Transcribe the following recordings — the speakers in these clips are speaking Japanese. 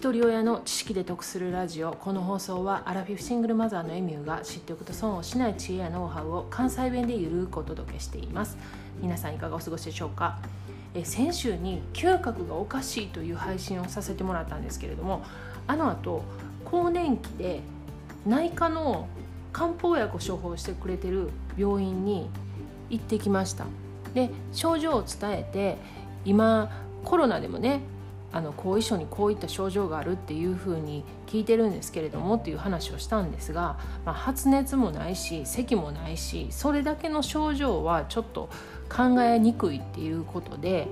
一人親の知識で得するラジオ。この放送はアラフィフシングルマザーのエミューが知っておくと損をしない知恵やノウハウを関西弁でゆるくお届けしています。皆さんいかがお過ごしでしょうか？え先週に嗅覚がおかしいという配信をさせてもらったんですけれどもあの後更年期で内科の漢方薬を処方してくれてる病院に行ってきました。で症状を伝えて今コロナでもねあの後遺症にこういった症状があるっていうふうに聞いてるんですけれどもっていう話をしたんですが、まあ、発熱もないし咳もないしそれだけの症状はちょっと考えにくいっていうことで、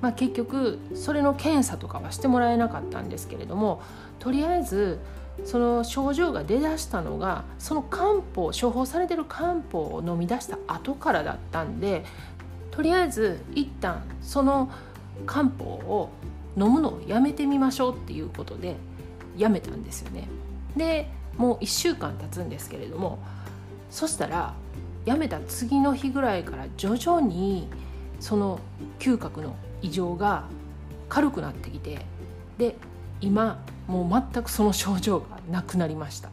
まあ、結局それの検査とかはしてもらえなかったんですけれどもとりあえずその症状が出だしたのがその漢方処方されてる漢方を飲み出した後からだったんでとりあえず一旦その漢方を飲むのをやめてみましょうっていうことでやめたんですよね。でもう1週間経つんですけれどもそしたらやめた次の日ぐらいから徐々にその嗅覚の異常が軽くなってきてで今もう全くその症状がなくなりました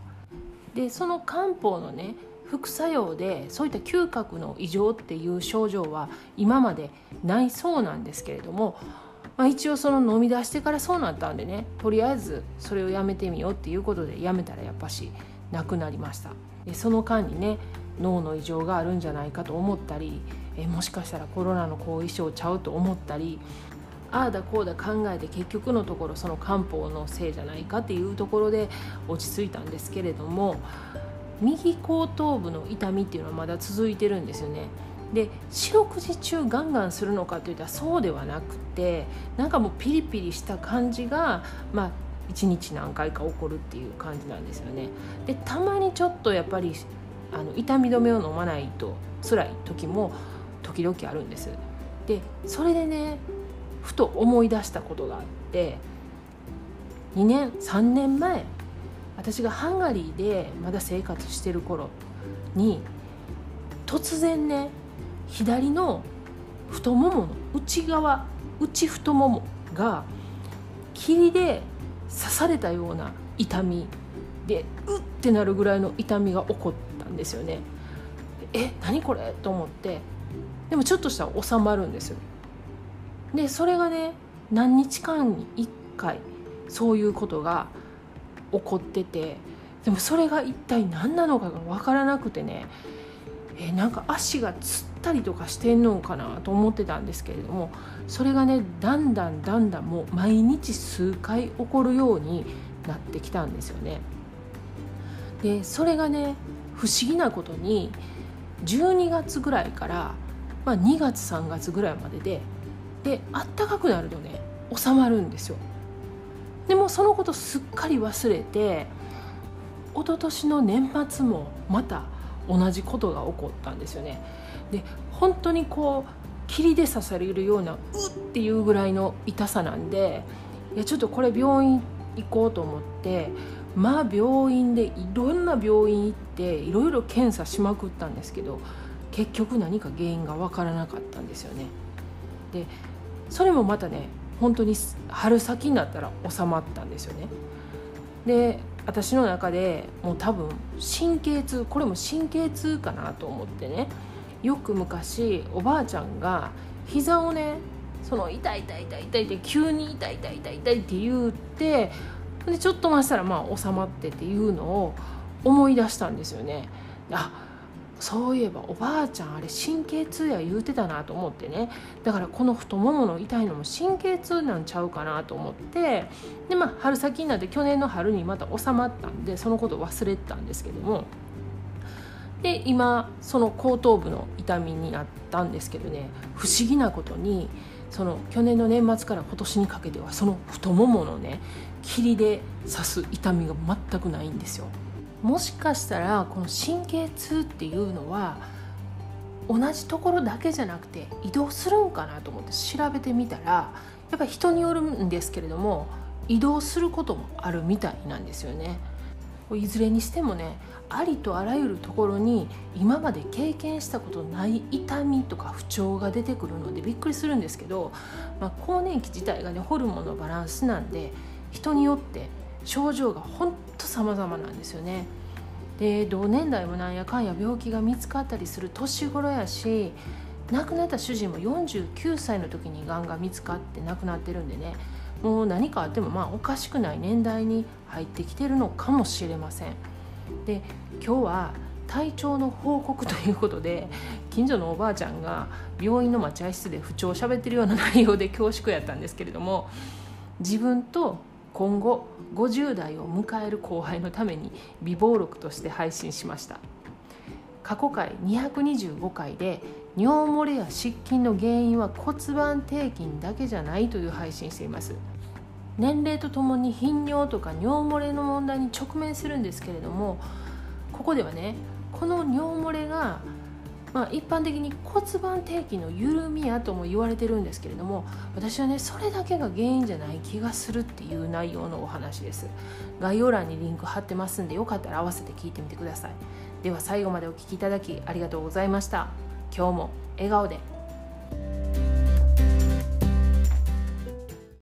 でその漢方のね副作用でそういった嗅覚の異常っていう症状は今までないそうなんですけれども、まあ、一応その飲み出してからそうなったんでねとりあえずそれをやめてみようっていうことでやめたらやっぱしなくなりましたでその間にね脳の異常があるんじゃないかと思ったりえもしかしたらコロナの後遺症ちゃうと思ったりああだこうだ考えて結局のところその漢方のせいじゃないかっていうところで落ち着いたんですけれども右後頭部の痛みっていうのはまだ続いてるんですよね。で四六時中ガンガンするのかといったらそうではなくてなんかもうピリピリした感じがまあ1日何回か起こるっていう感じなんですよね。でたまにちょっとやっぱりあの痛み止めを飲まないと辛い時も時々あるんです。でそれでねふと思い出したことがあって2年3年前私がハンガリーでまだ生活してる頃に突然ね左の太ももの内側内太ももが霧で刺されたような痛みでうってなるぐらいの痛みが起こったんですよね。え何これ？と思ってでもちょっとしたら収まるんですよ。でそれがね何日間に1回そういうことが起こっててでもそれが一体何なのかが分からなくてねえなんか足がつったりとかしてんのかなと思ってたんですけれどもそれがねだんだんだんだんもう毎日数回起こるようになってきたんですよね。でそれがね不思議なことに12月ぐらいから、まあ、2月3月ぐらいまででであったかくなるとね収まるんですよ。でもそのことすっかり忘れて一昨年の年末もまた同じことが起こったんですよね。で本当にこう霧で刺されるようなうっていうぐらいの痛さなんでいやちょっとこれ病院行こうと思ってまあ病院でいろんな病院行っていろいろ検査しまくったんですけど結局何か原因が分からなかったんですよね。でそれもまたね本当に春先になったら収まったんですよね。で私の中でもう多分神経痛これも神経痛かなと思ってねよく昔おばあちゃんが膝をねその痛い痛い痛い痛いって急に痛い痛い痛い痛いって言ってでちょっと待したらまあ収まってっていうのを思い出したんですよね。あそういえばおばあちゃんあれ神経痛や言うてたなと思ってね。だからこの太ももの痛いのも神経痛なんちゃうかなと思って。でまあ春先になって去年の春にまた収まったんでそのこと忘れてたんですけども。で今その後頭部の痛みになったんですけどね。不思議なことにその去年の年末から今年にかけてはその太もものね霧で刺す痛みが全くないんですよ。もしかしたらこの神経痛っていうのは同じところだけじゃなくて移動するんかなと思って調べてみたらやっぱり人によるんですけれども移動することもあるみたいなんですよね。いずれにしてもねありとあらゆるところに今まで経験したことない痛みとか不調が出てくるのでびっくりするんですけど、まあ、更年期自体がねホルモンのバランスなんで人によって症状がほんと様々なんですよね。で同年代もなんやかんや病気が見つかったりする年頃やし亡くなった主人も49歳の時にがんが見つかって亡くなってるんでねもう何かあってもまあおかしくない年代に入ってきてるのかもしれません。で今日は体調の報告ということで近所のおばあちゃんが病院の待合室で不調を喋ってるような内容で恐縮やったんですけれども自分と今後50代を迎える後輩のために備忘録として配信しました。過去回225回で尿漏れや失禁の原因は骨盤底筋だけじゃないという配信しています。年齢とともに頻尿とか尿漏れの問題に直面するんですけれどもここではねこの尿漏れがまあ、一般的に骨盤底筋の緩みやとも言われてるんですけれども私はねそれだけが原因じゃない気がするっていう内容のお話です。概要欄にリンク貼ってますんでよかったら合わせて聞いてみてください。では最後までお聴きいただきありがとうございました。今日も笑顔で。